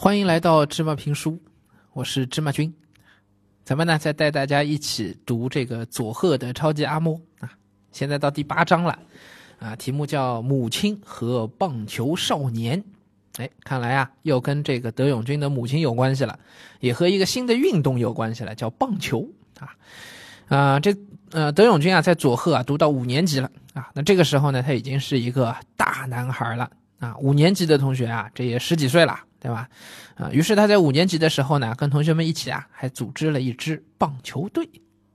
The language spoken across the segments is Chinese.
欢迎来到芝麻评书，我是芝麻君。咱们呢再带大家一起读这个佐贺的超级阿莫。啊，现在到第八章了。啊，题目叫《母亲和棒球少年》。哎，看来啊又跟这个德永君的母亲有关系了，也和一个新的运动有关系了，叫棒球。啊啊这呃德永君啊在佐贺啊读到五年级了。啊，那这个时候呢他已经是一个大男孩了。啊，五年级的同学啊这也十几岁了。对吧？啊，于是他在五年级的时候呢，跟同学们一起啊，还组织了一支棒球队，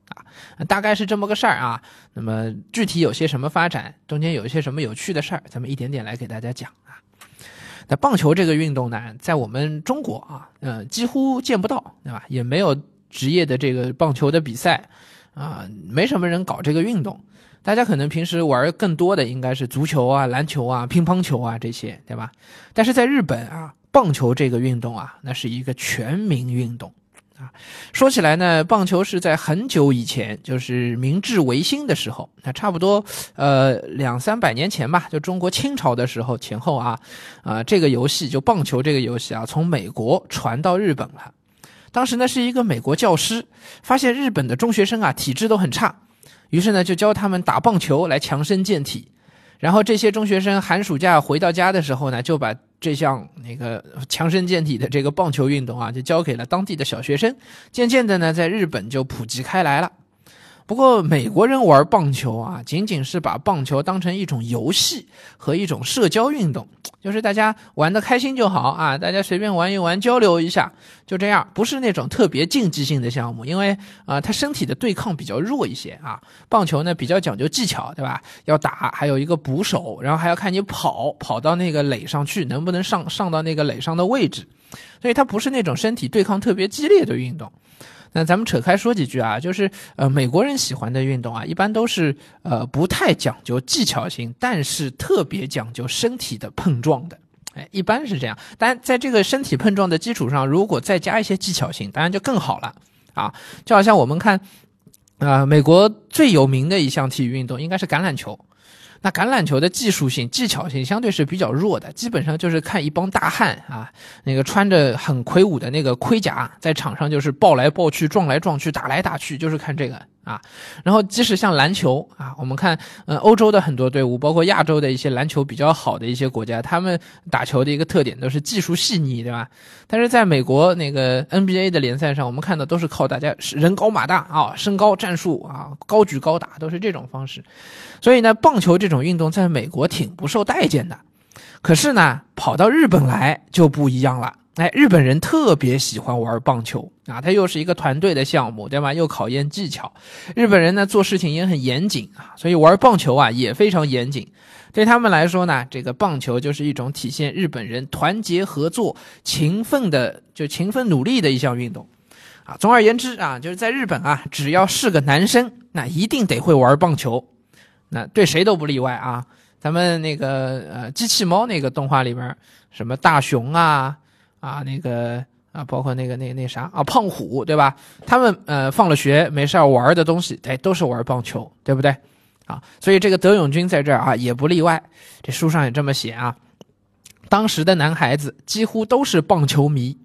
啊，大概是这么个事儿啊。那么具体有些什么发展，中间有一些什么有趣的事儿，咱们一点点来给大家讲啊。那棒球这个运动呢，在我们中国啊，呃，几乎见不到，对吧？也没有职业的这个棒球的比赛，啊，没什么人搞这个运动。大家可能平时玩更多的应该是足球啊、篮球啊、乒乓球啊这些，对吧？但是在日本啊。棒球这个运动啊，那是一个全民运动，啊，说起来呢，棒球是在很久以前，就是明治维新的时候，那差不多呃两三百年前吧，就中国清朝的时候前后啊，啊，这个游戏就棒球这个游戏啊，从美国传到日本了。当时呢，是一个美国教师发现日本的中学生啊体质都很差，于是呢就教他们打棒球来强身健体。然后这些中学生寒暑假回到家的时候呢，就把这项那个强身健体的这个棒球运动啊，就交给了当地的小学生。渐渐的呢，在日本就普及开来了。不过美国人玩棒球啊，仅仅是把棒球当成一种游戏和一种社交运动，就是大家玩的开心就好啊，大家随便玩一玩，交流一下，就这样，不是那种特别竞技性的项目，因为啊，他身体的对抗比较弱一些啊。棒球呢比较讲究技巧，对吧？要打，还有一个捕手，然后还要看你跑，跑到那个垒上去，能不能上上到那个垒上的位置，所以它不是那种身体对抗特别激烈的运动。那咱们扯开说几句啊，就是呃，美国人喜欢的运动啊，一般都是呃不太讲究技巧性，但是特别讲究身体的碰撞的，哎，一般是这样。但在这个身体碰撞的基础上，如果再加一些技巧性，当然就更好了啊。就好像我们看啊，美国最有名的一项体育运动应该是橄榄球。那橄榄球的技术性、技巧性相对是比较弱的，基本上就是看一帮大汉啊，那个穿着很魁梧的那个盔甲，在场上就是抱来抱去、撞来撞去、打来打去，就是看这个。啊，然后即使像篮球啊，我们看，呃，欧洲的很多队伍，包括亚洲的一些篮球比较好的一些国家，他们打球的一个特点都是技术细腻，对吧？但是在美国那个 NBA 的联赛上，我们看到都是靠大家人高马大啊，身高战术啊，高举高打都是这种方式。所以呢，棒球这种运动在美国挺不受待见的，可是呢，跑到日本来就不一样了。哎，日本人特别喜欢玩棒球啊，它又是一个团队的项目，对吧？又考验技巧。日本人呢做事情也很严谨啊，所以玩棒球啊也非常严谨。对他们来说呢，这个棒球就是一种体现日本人团结合作、勤奋的就勤奋努力的一项运动啊。总而言之啊，就是在日本啊，只要是个男生，那一定得会玩棒球，那对谁都不例外啊。咱们那个呃机器猫那个动画里边，什么大雄啊。啊，那个啊，包括那个那那啥啊，胖虎对吧？他们呃放了学没事玩的东西，哎，都是玩棒球，对不对？啊，所以这个德永君在这儿啊也不例外。这书上也这么写啊。当时的男孩子几乎都是棒球迷，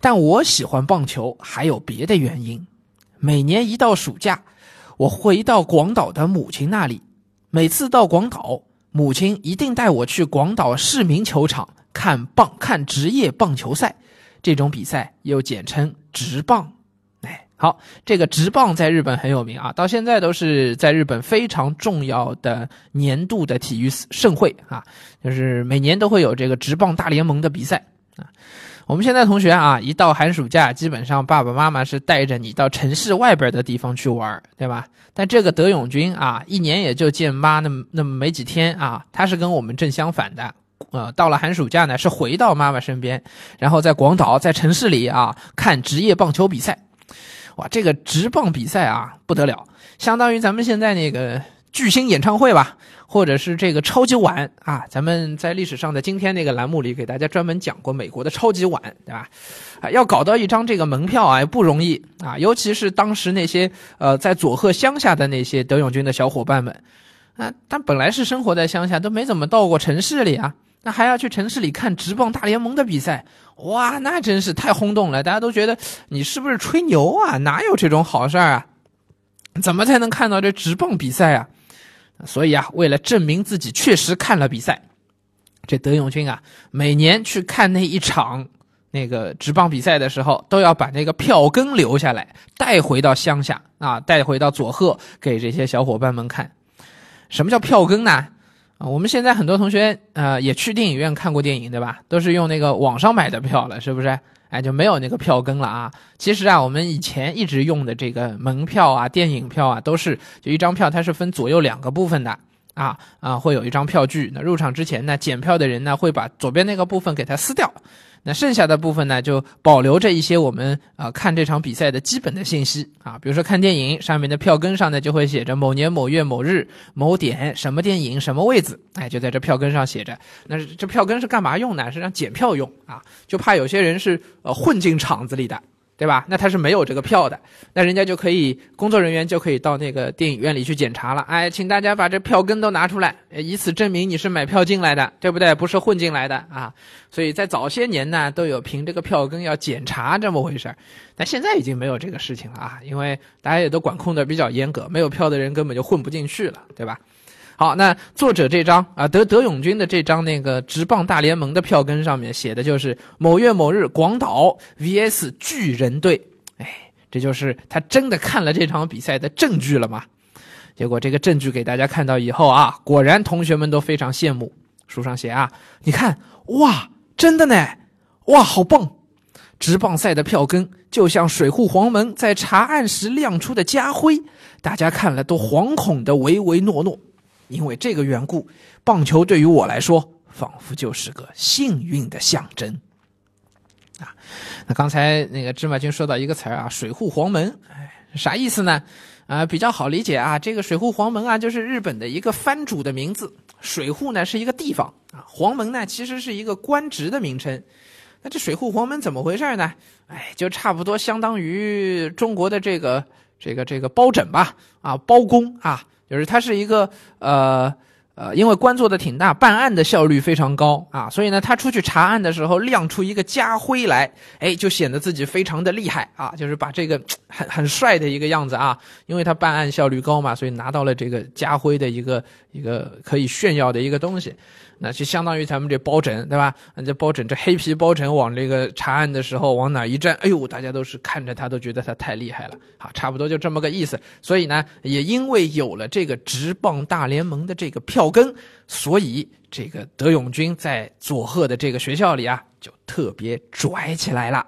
但我喜欢棒球还有别的原因。每年一到暑假，我回到广岛的母亲那里，每次到广岛，母亲一定带我去广岛市民球场。看棒看职业棒球赛，这种比赛又简称职棒。哎，好，这个职棒在日本很有名啊，到现在都是在日本非常重要的年度的体育盛会啊，就是每年都会有这个职棒大联盟的比赛啊。我们现在同学啊，一到寒暑假，基本上爸爸妈妈是带着你到城市外边的地方去玩，对吧？但这个德永君啊，一年也就见妈那么那么没几天啊，他是跟我们正相反的。呃，到了寒暑假呢，是回到妈妈身边，然后在广岛，在城市里啊看职业棒球比赛。哇，这个职棒比赛啊不得了，相当于咱们现在那个巨星演唱会吧，或者是这个超级碗啊。咱们在历史上的今天那个栏目里给大家专门讲过美国的超级碗，对吧？啊，要搞到一张这个门票啊不容易啊，尤其是当时那些呃在佐贺乡下的那些德永军的小伙伴们啊，他本来是生活在乡下，都没怎么到过城市里啊。那还要去城市里看职棒大联盟的比赛，哇，那真是太轰动了，大家都觉得你是不是吹牛啊？哪有这种好事儿啊？怎么才能看到这直棒比赛啊？所以啊，为了证明自己确实看了比赛，这德永军啊，每年去看那一场那个直棒比赛的时候，都要把那个票根留下来，带回到乡下啊，带回到佐贺给这些小伙伴们看。什么叫票根呢？啊，我们现在很多同学呃也去电影院看过电影，对吧？都是用那个网上买的票了，是不是？哎，就没有那个票根了啊。其实啊，我们以前一直用的这个门票啊、电影票啊，都是就一张票，它是分左右两个部分的啊啊，会有一张票据。那入场之前呢，检票的人呢会把左边那个部分给它撕掉。那剩下的部分呢，就保留着一些我们啊看这场比赛的基本的信息啊，比如说看电影上面的票根上呢，就会写着某年某月某日某点什么电影什么位子，哎，就在这票根上写着。那这票根是干嘛用呢？是让检票用啊，就怕有些人是呃混进场子里的。对吧？那他是没有这个票的，那人家就可以，工作人员就可以到那个电影院里去检查了。哎，请大家把这票根都拿出来，以此证明你是买票进来的，对不对？不是混进来的啊。所以在早些年呢，都有凭这个票根要检查这么回事儿但现在已经没有这个事情了啊，因为大家也都管控的比较严格，没有票的人根本就混不进去了，对吧？好，那作者这张啊，德德永军的这张那个直棒大联盟的票根上面写的就是某月某日广岛 VS 巨人队，哎，这就是他真的看了这场比赛的证据了吗？结果这个证据给大家看到以后啊，果然同学们都非常羡慕。书上写啊，你看，哇，真的呢，哇，好棒！直棒赛的票根就像水户黄门在查案时亮出的家徽，大家看了都惶恐的唯唯诺诺。因为这个缘故，棒球对于我来说，仿佛就是个幸运的象征。啊，那刚才那个芝麻君说到一个词儿啊，“水户黄门”，哎，啥意思呢？啊，比较好理解啊，这个水户黄门啊，就是日本的一个藩主的名字。水户呢是一个地方啊，黄门呢其实是一个官职的名称。那这水户黄门怎么回事呢？哎，就差不多相当于中国的这个这个这个包拯吧，啊，包公啊。就是它是一个呃呃，因为官做的挺大，办案的效率非常高啊，所以呢，他出去查案的时候亮出一个家徽来，哎，就显得自己非常的厉害啊，就是把这个很很帅的一个样子啊，因为他办案效率高嘛，所以拿到了这个家徽的一个一个可以炫耀的一个东西。那就相当于咱们这包拯，对吧？这包拯，这黑皮包拯往这个查案的时候往哪一站，哎呦，大家都是看着他都觉得他太厉害了，好，差不多就这么个意思。所以呢，也因为有了这个直棒大联盟的这个票草根，所以这个德永军在佐贺的这个学校里啊，就特别拽起来了。